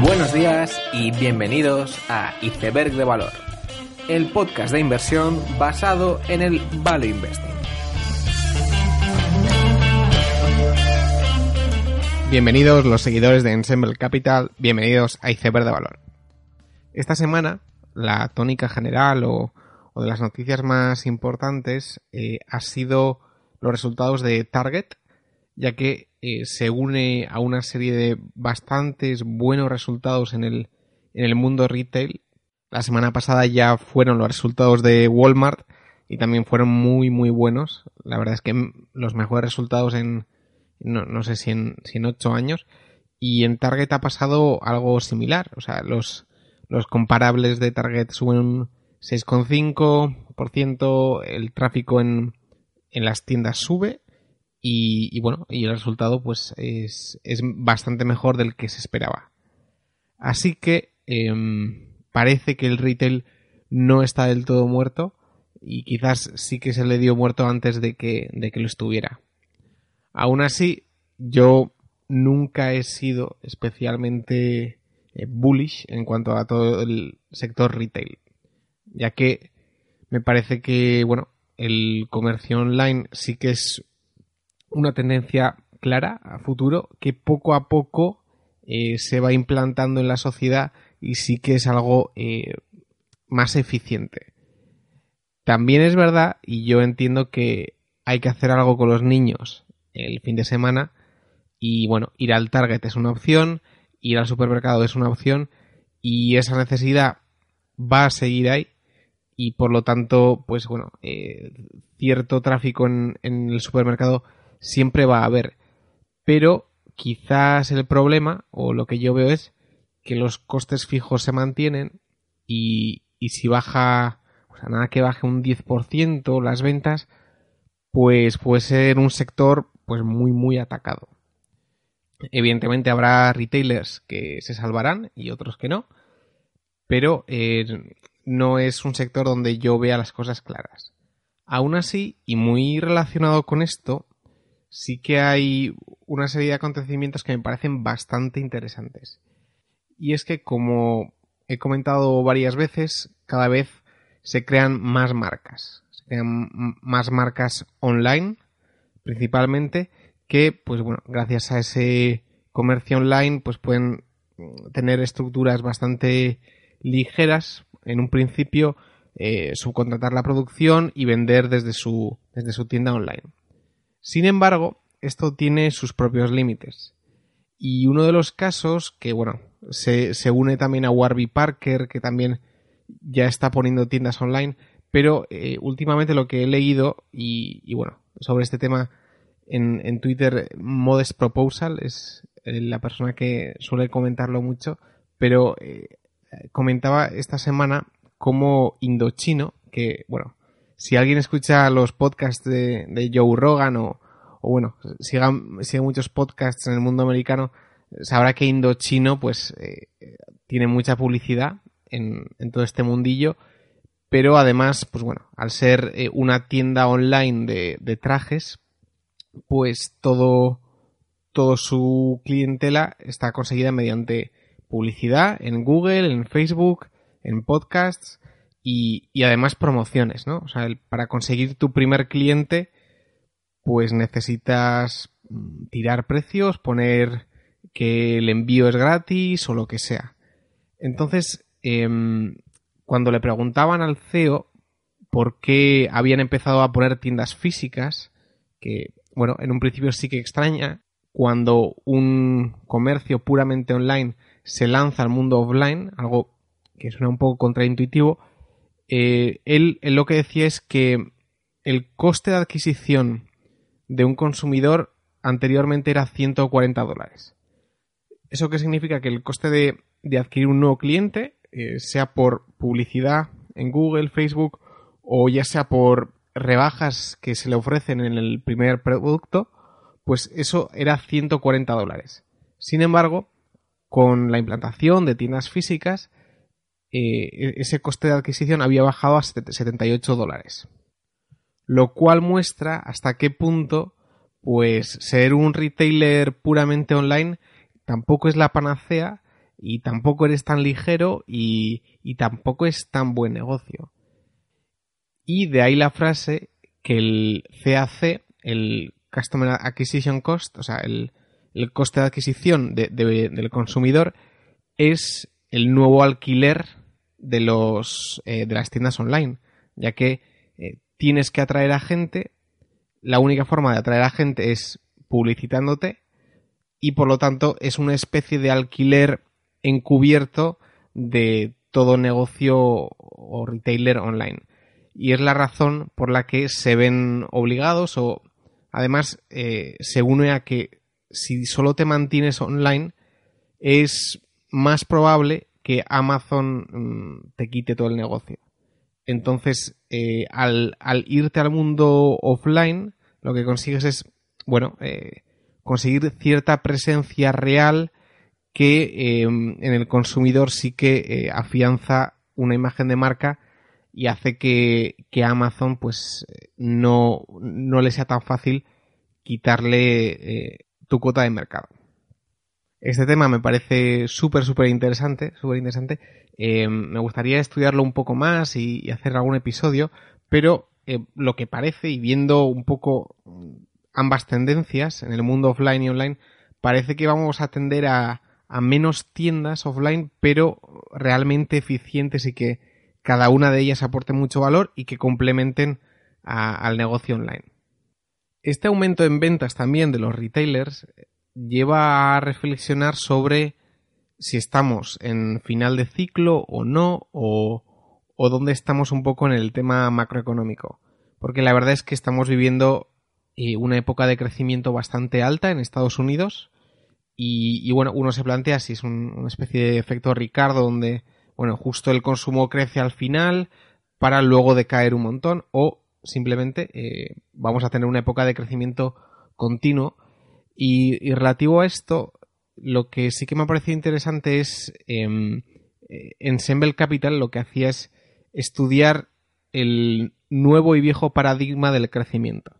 Buenos días y bienvenidos a Iceberg de Valor, el podcast de inversión basado en el Value Investing. Bienvenidos los seguidores de Ensemble Capital, bienvenidos a Iceberg de Valor. Esta semana, la tónica general o, de las noticias más importantes eh, ha sido los resultados de Target, ya que eh, se une a una serie de bastantes buenos resultados en el, en el mundo retail. La semana pasada ya fueron los resultados de Walmart y también fueron muy muy buenos. La verdad es que los mejores resultados en no, sé si en, si en 8 años. Y en Target ha pasado algo similar. O sea, los, los comparables de Target suben un 6,5%, el tráfico en, en las tiendas sube y, bueno, y el resultado pues es, bastante mejor del que se esperaba. Así que em, parece que el retail no está del todo muerto y quizás sí que se le dio muerto antes de que, de que lo estuviera. Aún así, yo nunca he sido especialmente eh, bullish en cuanto a todo el sector retail, ya que me parece que, bueno, el comercio online sí que es una tendencia clara a futuro que poco a poco eh, se va implantando en la sociedad y sí que es algo eh, más eficiente. También es verdad, y yo entiendo que hay que hacer algo con los niños el fin de semana, y bueno, ir al Target es una opción, ir al supermercado es una opción, y esa necesidad va a seguir ahí, y por lo tanto, pues bueno, eh, cierto tráfico en, el supermercado siempre va a haber. Pero quizás el problema, o lo que yo veo es que los costes fijos se mantienen y, y si baja, o sea, nada que baje un 10% las ventas, pues puede ser un sector pues muy muy atacado. Evidentemente habrá retailers que se salvarán y otros que no, pero eh, no es un sector donde yo vea las cosas claras. Aún así, y muy relacionado con esto, sí que hay una serie de acontecimientos que me parecen bastante interesantes. Y es que, como he comentado varias veces, cada vez se crean más marcas. Se crean más marcas online, principalmente, que, pues bueno, gracias a ese comercio online, pues pueden tener estructuras bastante ligeras en un principio eh, subcontratar la producción y vender desde su, desde su tienda online. Sin embargo, esto tiene sus propios límites. Y uno de los casos que, bueno, se, une también a Warby Parker, que también ya está poniendo tiendas online, pero eh, últimamente lo que he leído, y, bueno, sobre este tema en, en, Twitter, Modest Proposal es eh, la persona que suele comentarlo mucho, pero comentaba esta semana como Indochino, que, bueno, si alguien escucha los podcasts de, Joe Rogan o, bueno, siga, muchos podcasts en el mundo americano, sabrá que Indochino, pues, eh, tiene mucha publicidad en, todo este mundillo, pero además, pues bueno, al ser eh, una tienda online de, de, trajes, pues todo, todo su clientela está conseguida mediante publicidad en Google, en Facebook, en podcasts y, además promociones, ¿no? O sea, para conseguir tu primer cliente, pues necesitas mm, tirar precios, poner que el envío es gratis o lo que sea. Entonces, em, cuando le preguntaban al CEO por qué habían empezado a poner tiendas físicas, que, bueno, en un principio sí que extraña, cuando un comercio puramente online se lanza al mundo offline, algo que suena un poco contraintuitivo, eh, él, lo que decía es que el coste de adquisición de un consumidor anteriormente era 140 dólares. ¿Eso qué significa? Que el coste de, adquirir un nuevo cliente, eh, sea por publicidad en Google, Facebook o ya sea por rebajas que se le ofrecen en el primer producto, pues eso era 140 dólares. Sin embargo, con la implantación de tiendas físicas, eh, e-, ese coste de adquisición había bajado a 78 dólares. Lo cual muestra hasta qué punto, pues, ser un retailer puramente online tampoco es la panacea y tampoco eres tan ligero y, y tampoco es tan buen negocio. Y de ahí la frase que el CAC, el Customer Acquisition Cost, o sea, el, el coste de adquisición del consumidor, es el nuevo alquiler de los eh, de las tiendas online, ya que eh, tienes que atraer a gente, la única forma de atraer a gente es publicitándote y por lo tanto es una especie de alquiler encubierto de todo negocio o retailer online. Y es la razón por la que se ven obligados o además eh, se une a que si solo te mantienes online es más probable que Amazon mm, te quite todo el negocio. Entonces, eh, al, irte al mundo offline, lo que consigues es, bueno, eh, conseguir cierta presencia real que em, en el consumidor sí que eh, afianza una imagen de marca y hace que, que Amazon pues no, no, le sea tan fácil quitarle tu cuota de mercado. Este tema me parece súper, súper interesante, súper interesante. Eh, me gustaría estudiarlo un poco más y, hacer algún episodio, pero eh, lo que parece, y viendo un poco ambas tendencias en el mundo offline y online, parece que vamos a tender a, menos tiendas offline, pero realmente eficientes y que cada una de ellas aporte mucho valor y que complementen al negocio online. Este aumento en ventas también de los retailers lleva a reflexionar sobre si estamos en final de ciclo o no, o, o dónde estamos un poco en el tema macroeconómico. Porque la verdad es que estamos viviendo eh, una época de crecimiento bastante alta en Estados Unidos. Y, bueno, uno se plantea si es una especie de efecto Ricardo donde, bueno, justo el consumo crece al final para luego decaer un montón o simplemente eh, vamos a tener una época de crecimiento continuo y, relativo a esto, lo que sí que me ha parecido interesante es em, eh, en Semble Capital lo que hacía es estudiar el nuevo y viejo paradigma del crecimiento.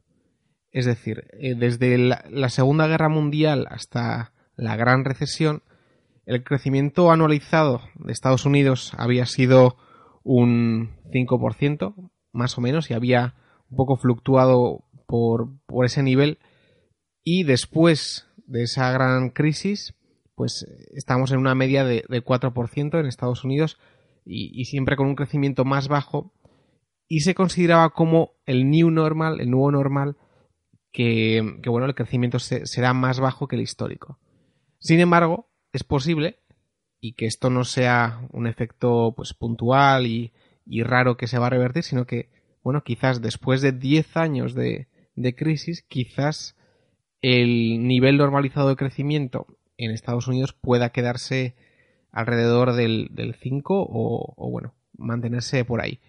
Es decir, eh, desde la, Segunda Guerra Mundial hasta la Gran Recesión, el crecimiento anualizado de Estados Unidos había sido un 5%, más o menos, y había un poco fluctuado por, por ese nivel y después de esa gran crisis, pues estamos en una media de, 4% en Estados Unidos y, siempre con un crecimiento más bajo. Y se consideraba como el new normal, el nuevo normal, que, bueno, el crecimiento será más bajo que el histórico. Sin embargo, es posible, y que esto no sea un efecto pues puntual y, raro que se va a revertir, sino que, bueno, quizás después de 10 años de, de crisis, quizás el nivel normalizado de crecimiento en Estados Unidos pueda quedarse alrededor del, 5 o, bueno, mantenerse por ahí.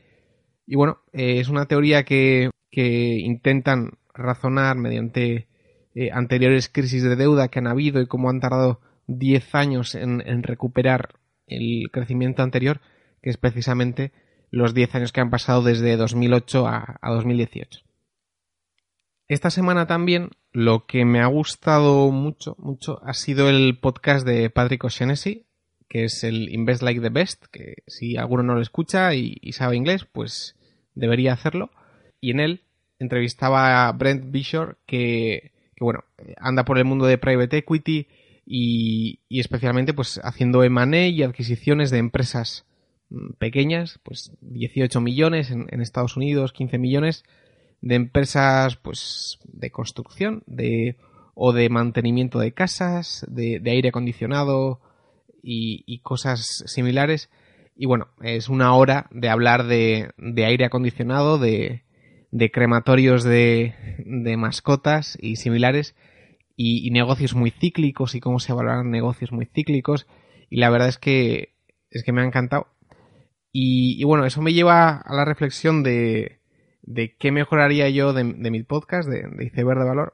Y bueno, eh, es una teoría que, intentan razonar mediante eh, anteriores crisis de deuda que han habido y cómo han tardado 10 años en, recuperar el crecimiento anterior, que es precisamente los 10 años que han pasado desde 2008 a 2018. Esta semana también lo que me ha gustado mucho, mucho ha sido el podcast de Patrick O'Shaughnessy, que es el Invest Like the Best, que si alguno no lo escucha y, sabe inglés, pues debería hacerlo. Y en él entrevistaba a Brent Bishop, que, bueno, anda por el mundo de private equity y, especialmente pues haciendo M&A y adquisiciones de empresas pequeñas, pues 18 millones en, Estados Unidos, 15 millones, de empresas pues de construcción de o de mantenimiento de casas de, aire acondicionado y, cosas similares. Y bueno es una hora de hablar de, de aire acondicionado de, de crematorios de, de mascotas y similares. Y, negocios muy cíclicos y cómo se valoran negocios muy cíclicos. Y la verdad es que es que me ha encantado y, bueno eso me lleva a la reflexión de, de qué mejoraría yo de, mi podcast de, de Iceberg de Valor.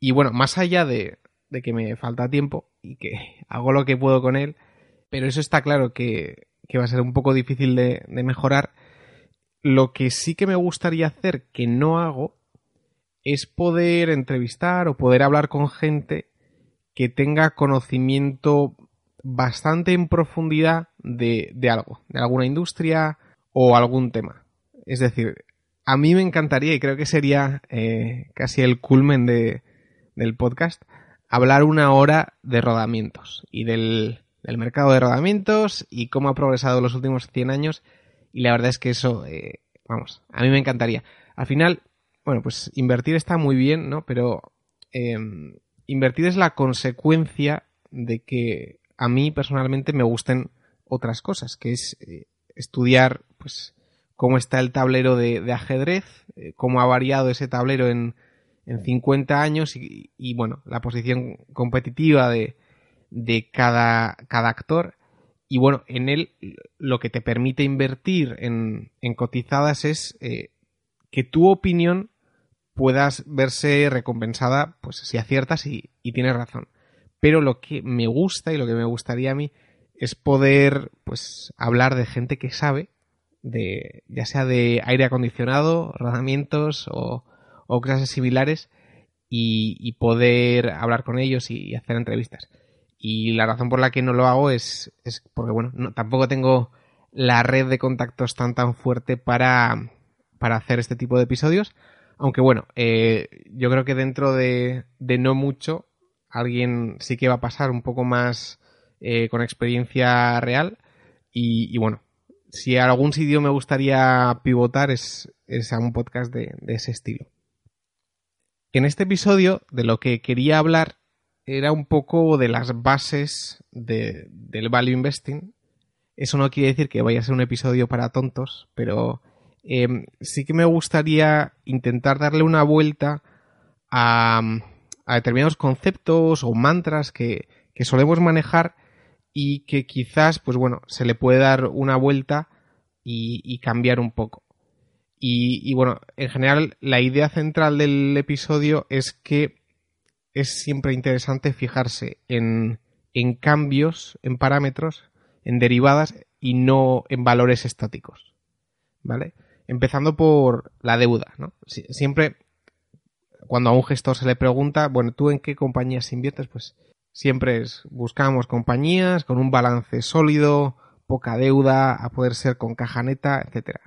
Y bueno más allá de, de que me falta tiempo y que hago lo que puedo con él pero eso está claro que, que va a ser un poco difícil de, de mejorar. Lo que sí que me gustaría hacer, que no hago, es poder entrevistar o poder hablar con gente que tenga conocimiento bastante en profundidad de, algo, de alguna industria o algún tema. Es decir, a mí me encantaría, y creo que sería eh, casi el culmen de, del podcast, hablar una hora de rodamientos y del, del mercado de rodamientos y cómo ha progresado los últimos 100 años y la verdad es que eso, eh, vamos, a mí me encantaría. Al final, bueno, pues invertir está muy bien, ¿no? Pero em, invertir es la consecuencia de que a mí personalmente me gusten otras cosas, que es eh, estudiar, pues, cómo está el tablero de, ajedrez, eh, cómo ha variado ese tablero en, en 50 años y, bueno, la posición competitiva de, de cada, cada actor y bueno, en él lo que te permite invertir en, cotizadas es eh, que tu opinión puedas verse recompensada, pues si aciertas y, y, tienes razón. Pero lo que me gusta y lo que me gustaría a mí es poder, pues, hablar de gente que sabe, de, ya sea de aire acondicionado, rodamientos o, o cosas similares, y, poder hablar con ellos y hacer entrevistas. Y la razón por la que no lo hago es, es porque, bueno, tampoco tengo la red de contactos tan tan fuerte para, para hacer este tipo de episodios. Aunque bueno, eh, yo creo que dentro de, de, no mucho, alguien sí que va a pasar un poco más eh, con experiencia real. Y, bueno, si a algún sitio me gustaría pivotar es, es a un podcast de, ese estilo. En este episodio, de lo que quería hablar era un poco de las bases de, del value investing. Eso no quiere decir que vaya a ser un episodio para tontos, pero em, sí que me gustaría intentar darle una vuelta a, determinados conceptos o mantras que, solemos manejar y que quizás, pues bueno, se le puede dar una vuelta y, cambiar un poco. Y, y, bueno, en general la idea central del episodio es que es siempre interesante fijarse en, cambios, en parámetros, en derivadas y no en valores estáticos. ¿Vale? Empezando por la deuda, ¿no? Siempre, cuando a un gestor se le pregunta, bueno, ¿tú en qué compañías inviertes? Pues siempre buscamos compañías con un balance sólido, poca deuda, a poder ser con caja neta, etcétera.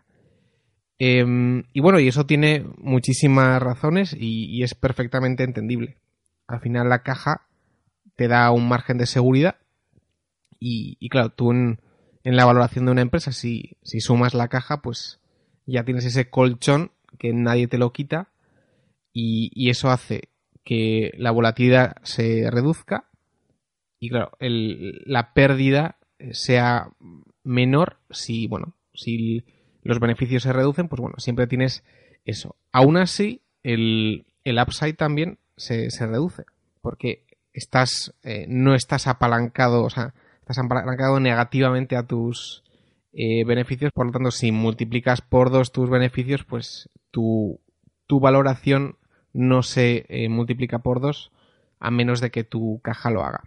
Em, y bueno, y eso tiene muchísimas razones y es perfectamente entendible al final la caja te da un margen de seguridad y, claro, tú en, la valoración de una empresa, si, si sumas la caja, pues ya tienes ese colchón que nadie te lo quita y, eso hace que la volatilidad se reduzca y claro, la pérdida sea menor si, bueno, si los beneficios se reducen, pues bueno, siempre tienes eso. Aún así, el, el upside también se, reduce. Porque estás, eh, no estás apalancado, o sea, estás apalancado negativamente a tus eh, beneficios. Por lo tanto, si multiplicas por dos tus beneficios, pues tu, tu valoración no se eh, multiplica por dos a menos de que tu caja lo haga.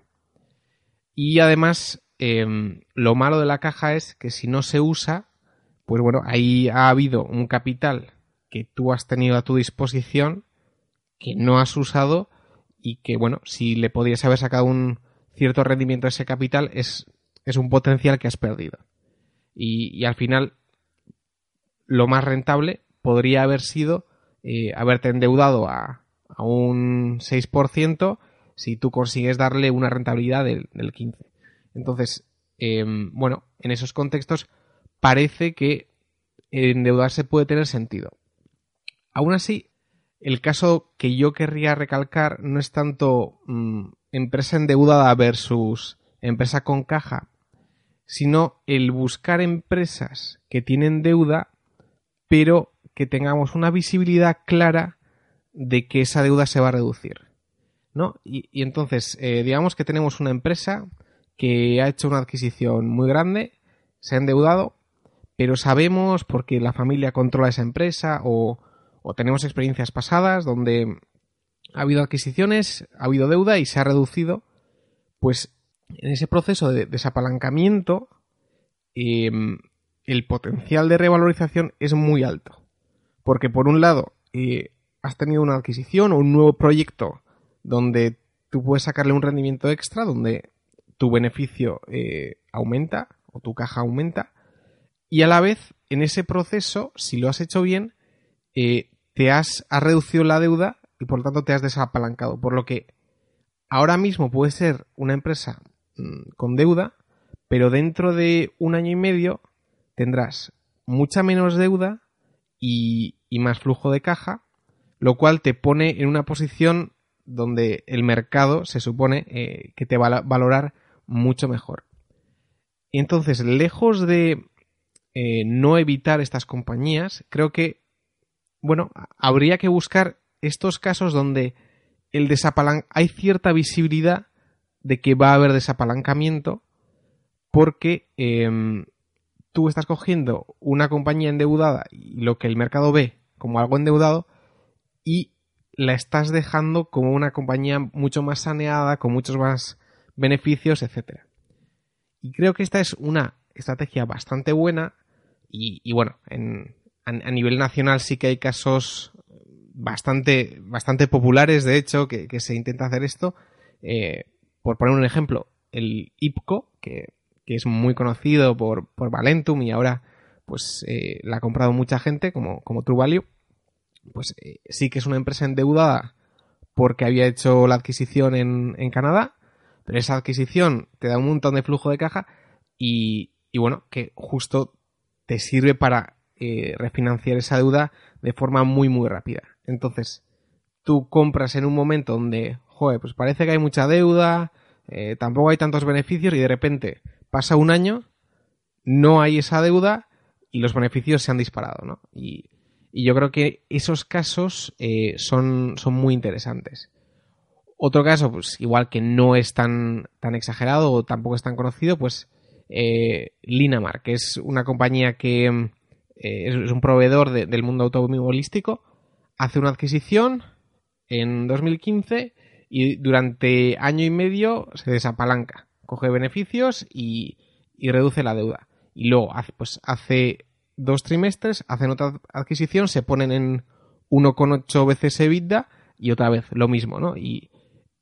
Y además, em, lo malo de la caja es que si no se usa, pues bueno, ahí ha habido un capital que tú has tenido a tu disposición que no has usado y que, bueno, si le podrías haber sacado un cierto rendimiento a ese capital, es, es un potencial que has perdido. Y, al final, lo más rentable podría haber sido eh, haberte endeudado a, a, un 6% si tú consigues darle una rentabilidad del, 15%. Entonces, em, bueno, en esos contextos parece que endeudarse puede tener sentido. Aún así, el caso que yo querría recalcar no es tanto mm, empresa endeudada versus empresa con caja, sino el buscar empresas que tienen deuda, pero que tengamos una visibilidad clara de que esa deuda se va a reducir. ¿No? Y, entonces, eh, digamos que tenemos una empresa que ha hecho una adquisición muy grande, se ha endeudado, pero sabemos porque la familia controla esa empresa o, o tenemos experiencias pasadas donde ha habido adquisiciones, ha habido deuda y se ha reducido, pues en ese proceso de desapalancamiento em, el potencial de revalorización es muy alto. Porque por un lado eh, has tenido una adquisición o un nuevo proyecto donde tú puedes sacarle un rendimiento extra, donde tu beneficio eh, aumenta o tu caja aumenta y a la vez en ese proceso, si lo has hecho bien, eh, te has, reducido la deuda y por lo tanto te has desapalancado. Por lo que ahora mismo puede ser una empresa mm, con deuda, pero dentro de un año y medio tendrás mucha menos deuda y, más flujo de caja, lo cual te pone en una posición donde el mercado se supone eh, que te va a valorar mucho mejor. Y entonces, lejos de eh, no evitar estas compañías, creo que, bueno, habría que buscar estos casos donde el hay cierta visibilidad de que va a haber desapalancamiento porque em, tú estás cogiendo una compañía endeudada y lo que el mercado ve como algo endeudado y la estás dejando como una compañía mucho más saneada, con muchos más beneficios, etc. Y creo que esta es una estrategia bastante buena y, bueno, a, nivel nacional sí que hay casos bastante, bastante populares, de hecho, que, se intenta hacer esto. Eh, por poner un ejemplo, el IPCO, que, es muy conocido por, por Valentum y ahora pues eh, la ha comprado mucha gente como, como True Value, pues eh, sí que es una empresa endeudada porque había hecho la adquisición en, en, Canadá, pero esa adquisición te da un montón de flujo de caja y, y bueno, que justo te sirve para refinanciar esa deuda de forma muy muy rápida. Entonces, tú compras en un momento donde, joder, pues parece que hay mucha deuda, eh, tampoco hay tantos beneficios y de repente pasa un año, no hay esa deuda y los beneficios se han disparado, ¿no? Y, yo creo que esos casos eh, son, son muy interesantes. Otro caso, pues igual que no es tan, tan exagerado o tampoco es tan conocido, pues eh, Linamar, que es una compañía que eh, es, un proveedor del mundo automovilístico, hace una adquisición en 2015 y durante año y medio se desapalanca, coge beneficios y, reduce la deuda. Y luego pues hace dos trimestres, hacen otra adquisición, se ponen en 1,8 veces EBITDA y otra vez lo mismo, ¿no? Y,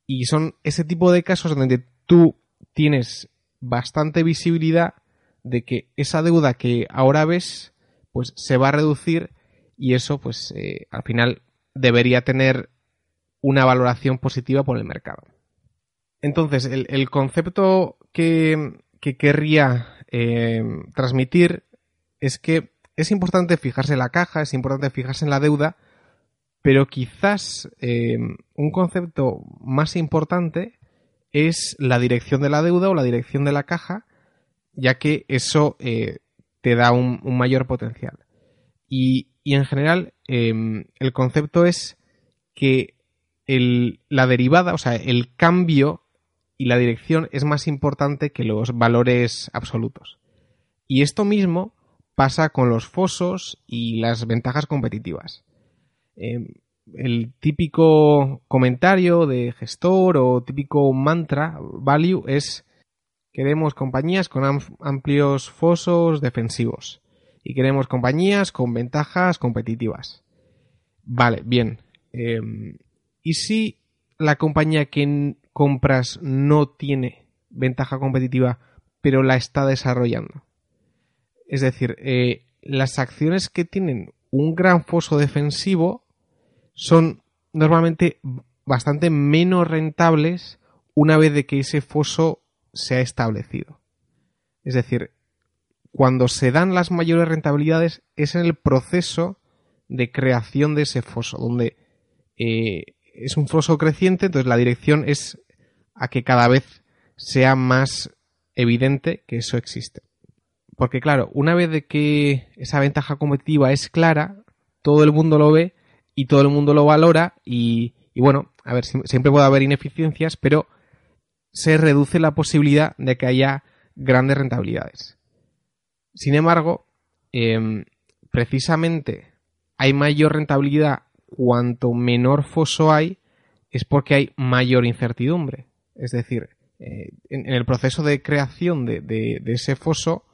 y son ese tipo de casos donde tú tienes bastante visibilidad de que esa deuda que ahora ves, pues se va a reducir y eso pues eh, al final debería tener una valoración positiva por el mercado. Entonces, el, concepto que, querría eh, transmitir es que es importante fijarse en la caja, es importante fijarse en la deuda, pero quizás eh, un concepto más importante es la dirección de la deuda o la dirección de la caja, ya que eso te da un mayor potencial. Y, en general, em, el concepto es que la derivada, o sea, el cambio y la dirección es más importante que los valores absolutos. Y esto mismo pasa con los fosos y las ventajas competitivas. Em, el típico comentario de gestor o típico mantra value es queremos compañías con amplios fosos defensivos y queremos compañías con ventajas competitivas. Vale, bien. Em, ¿Y si la compañía que compras no tiene ventaja competitiva, pero la está desarrollando? Es decir, eh, las acciones que tienen un gran foso defensivo son normalmente bastante menos rentables una vez de que ese foso se ha establecido. Es decir, cuando se dan las mayores rentabilidades es en el proceso de creación de ese foso, donde eh, es un foso creciente, entonces la dirección es a que cada vez sea más evidente que eso existe. Porque claro, una vez de que esa ventaja competitiva es clara, todo el mundo lo ve y todo el mundo lo valora y, bueno, a ver, siempre puede haber ineficiencias, pero se reduce la posibilidad de que haya grandes rentabilidades. Sin embargo, em, precisamente hay mayor rentabilidad cuanto menor foso hay, es porque hay mayor incertidumbre. Es decir, eh, en, el proceso de creación de, ese foso,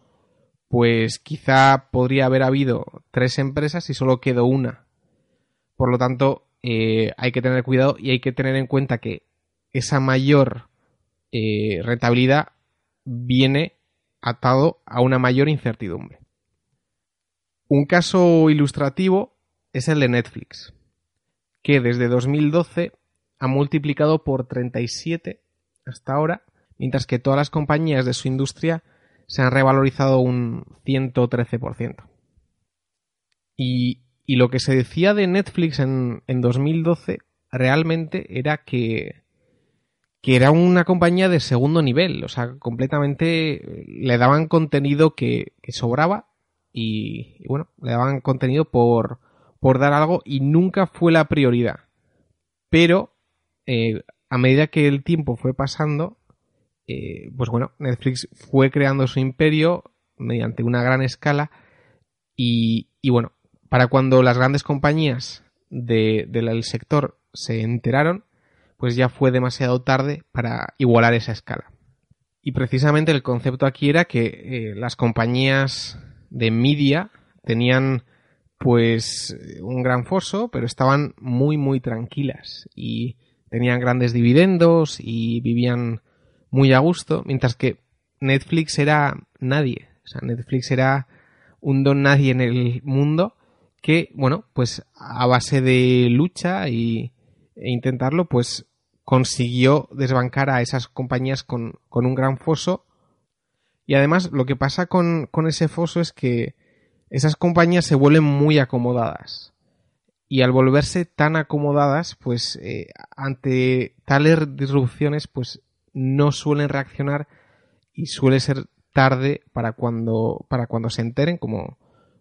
pues quizá podría haber habido tres empresas y solo quedó una. Por lo tanto, eh, hay que tener cuidado y hay que tener en cuenta que esa mayor eh, rentabilidad viene atado a una mayor incertidumbre. Un caso ilustrativo es el de Netflix, que desde 2012 ha multiplicado por 37 hasta ahora, mientras que todas las compañías de su industria se han revalorizado un 113%. Y, y lo que se decía de Netflix en, en 2012 realmente era que, que era una compañía de segundo nivel, o sea, completamente le daban contenido que, sobraba y, bueno, le daban contenido por, por dar algo y nunca fue la prioridad. Pero eh, a medida que el tiempo fue pasando, eh, pues bueno, Netflix fue creando su imperio mediante una gran escala y, bueno, para cuando las grandes compañías del sector se enteraron, pues ya fue demasiado tarde para igualar esa escala. Y precisamente el concepto aquí era que eh, las compañías de media tenían pues un gran foso, pero estaban muy muy tranquilas y tenían grandes dividendos y vivían muy a gusto, mientras que Netflix era nadie. O sea, Netflix era un don nadie en el mundo que, bueno, pues a base de lucha y, e intentarlo, pues consiguió desbancar a esas compañías con, con un gran foso. Y además lo que pasa con, con ese foso es que esas compañías se vuelven muy acomodadas y al volverse tan acomodadas, pues eh, ante tales disrupciones, pues no suelen reaccionar y suele ser tarde para cuando, para cuando se enteren, como,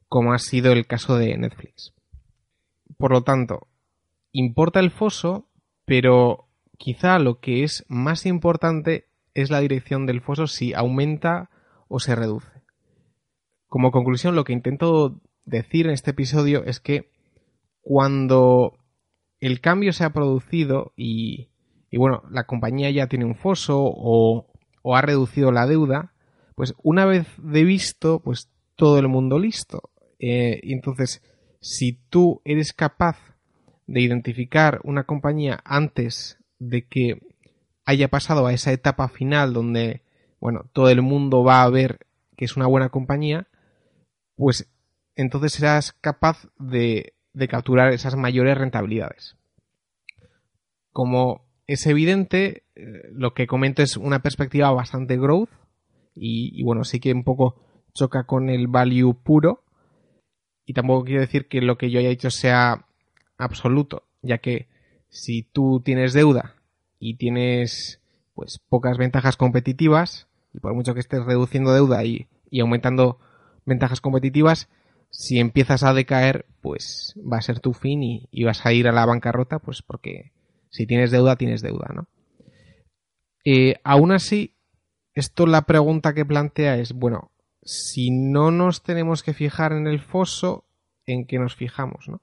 como ha sido el caso de Netflix. Por lo tanto, importa el foso, pero quizá lo que es más importante es la dirección del foso si aumenta o se reduce. Como conclusión, lo que intento decir en este episodio es que cuando el cambio se ha producido y, bueno, la compañía ya tiene un foso o, ha reducido la deuda, pues una vez de visto, pues todo el mundo listo. Eh, y entonces, si tú eres capaz de identificar una compañía antes de que haya pasado a esa etapa final donde, bueno, todo el mundo va a ver que es una buena compañía, pues entonces serás capaz de de capturar esas mayores rentabilidades. Como es evidente, eh, lo que comento es una perspectiva bastante growth y, bueno, sí que un poco choca con el value puro. Y tampoco quiero decir que lo que yo haya dicho sea absoluto, ya que si tú tienes deuda y tienes pues pocas ventajas competitivas y por mucho que estés reduciendo deuda y aumentando ventajas competitivas, si empiezas a decaer, pues va a ser tu fin y, vas a ir a la bancarrota, pues porque si tienes deuda, tienes deuda, ¿no? Eh, aún así, esto la pregunta que plantea es, bueno, si no nos tenemos que fijar en el foso, ¿en qué nos fijamos, no?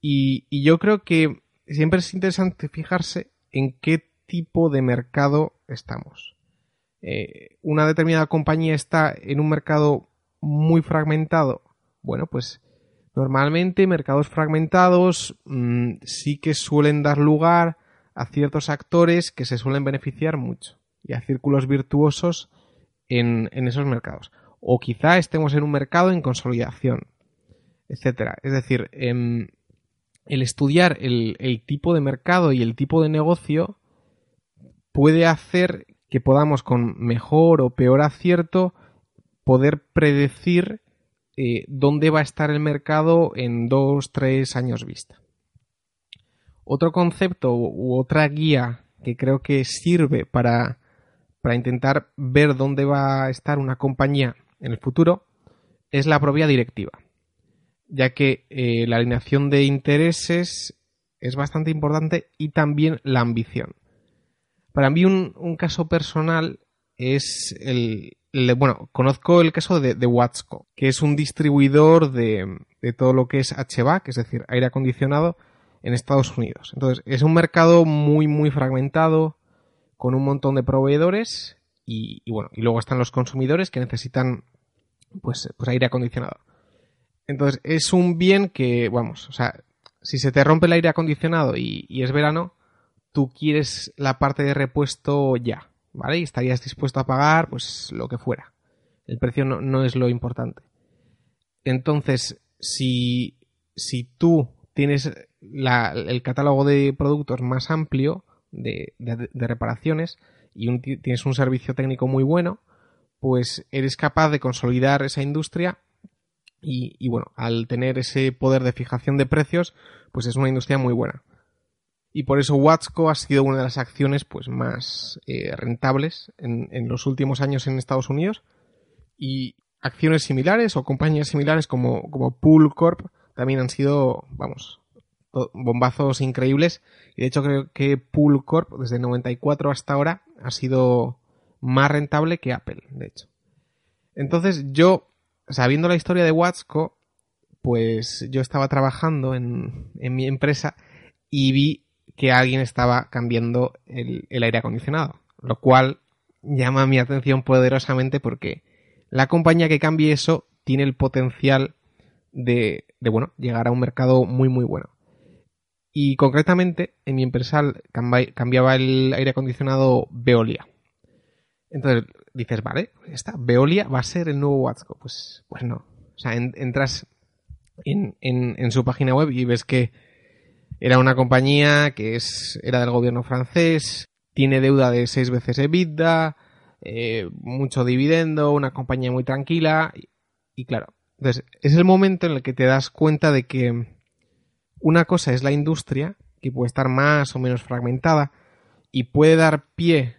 Y, yo creo que siempre es interesante fijarse en qué tipo de mercado estamos. Eh, una determinada compañía está en un mercado muy fragmentado bueno, pues normalmente mercados fragmentados mm, sí que suelen dar lugar a ciertos actores que se suelen beneficiar mucho y a círculos virtuosos en, esos mercados. O quizá estemos en un mercado en consolidación, etcétera. Es decir, em, el estudiar el, el tipo de mercado y el tipo de negocio puede hacer que podamos con mejor o peor acierto poder predecir eh, dónde va a estar el mercado en dos, tres años vista. Otro concepto u otra guía que creo que sirve para, para intentar ver dónde va a estar una compañía en el futuro es la propia directiva. ya que eh, la alineación de intereses es bastante importante y también la ambición. Para mí un, caso personal es el, Bueno, conozco el caso de, de Watsco, que es un distribuidor de, de todo lo que es HVAC, es decir, aire acondicionado, en Estados Unidos. Entonces, es un mercado muy, muy fragmentado, con un montón de proveedores y, bueno, y luego están los consumidores que necesitan pues, pues aire acondicionado. Entonces, es un bien que, vamos, o sea, si se te rompe el aire acondicionado y, y, es verano, tú quieres la parte de repuesto ya, ¿vale? Y estarías dispuesto a pagar, pues, lo que fuera. El precio no, no es lo importante. Entonces, si, si tú tienes la, el catálogo de productos más amplio, de, reparaciones y tienes un servicio técnico muy bueno, pues eres capaz de consolidar esa industria y, bueno, al tener ese poder de fijación de precios, pues es una industria muy buena. Y por eso Watsco ha sido una de las acciones pues, más eh, rentables en, en, los últimos años en Estados Unidos. Y acciones similares o compañías similares como, como Pool Corp también han sido, vamos, bombazos increíbles. Y de hecho creo que Pool Corp desde el 94 hasta ahora ha sido más rentable que Apple, de hecho. Entonces yo, sabiendo la historia de Watsco, pues yo estaba trabajando en, mi empresa y vi que alguien estaba cambiando el, aire acondicionado, lo cual llama mi atención poderosamente porque la compañía que cambie eso tiene el potencial de, de, bueno, llegar a un mercado muy muy bueno. Y concretamente, en mi empresa cambiaba el aire acondicionado Veolia. Entonces dices, vale, esta Veolia va a ser el nuevo Watsco. Pues, pues no. O sea, entras en, en, su página web y ves que era una compañía que es, era del gobierno francés, tiene deuda de seis veces EBITDA, eh, mucho dividendo, una compañía muy tranquila. Y, claro, entonces es el momento en el que te das cuenta de que una cosa es la industria, que puede estar más o menos fragmentada y puede dar pie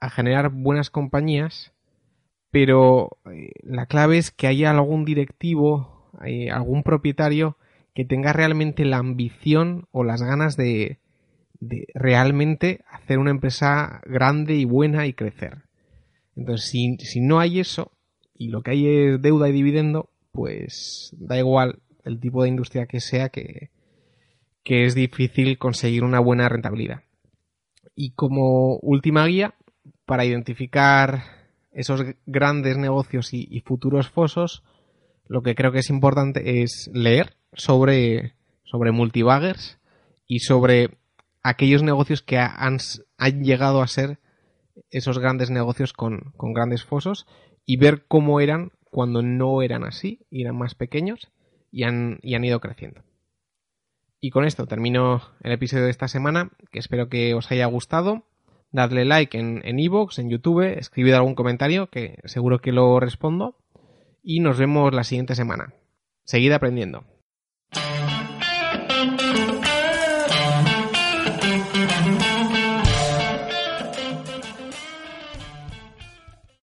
a generar buenas compañías, pero eh, la clave es que haya algún directivo, algún propietario que tenga realmente la ambición o las ganas de, realmente hacer una empresa grande y buena y crecer. Entonces, si, no hay eso y lo que hay es deuda y dividendo, pues da igual el tipo de industria que sea que, que es difícil conseguir una buena rentabilidad. Y como última guía, para identificar esos grandes negocios y, futuros fosos, lo que creo que es importante es leer sobre, sobre multibaggers y sobre aquellos negocios que han, han llegado a ser esos grandes negocios con, con, grandes fosos y ver cómo eran cuando no eran así, eran más pequeños y han, y han ido creciendo. Y con esto termino el episodio de esta semana, que espero que os haya gustado. Dadle like en Evox, en, en YouTube, escribid algún comentario, que seguro que lo respondo. Y nos vemos la siguiente semana. Seguid aprendiendo.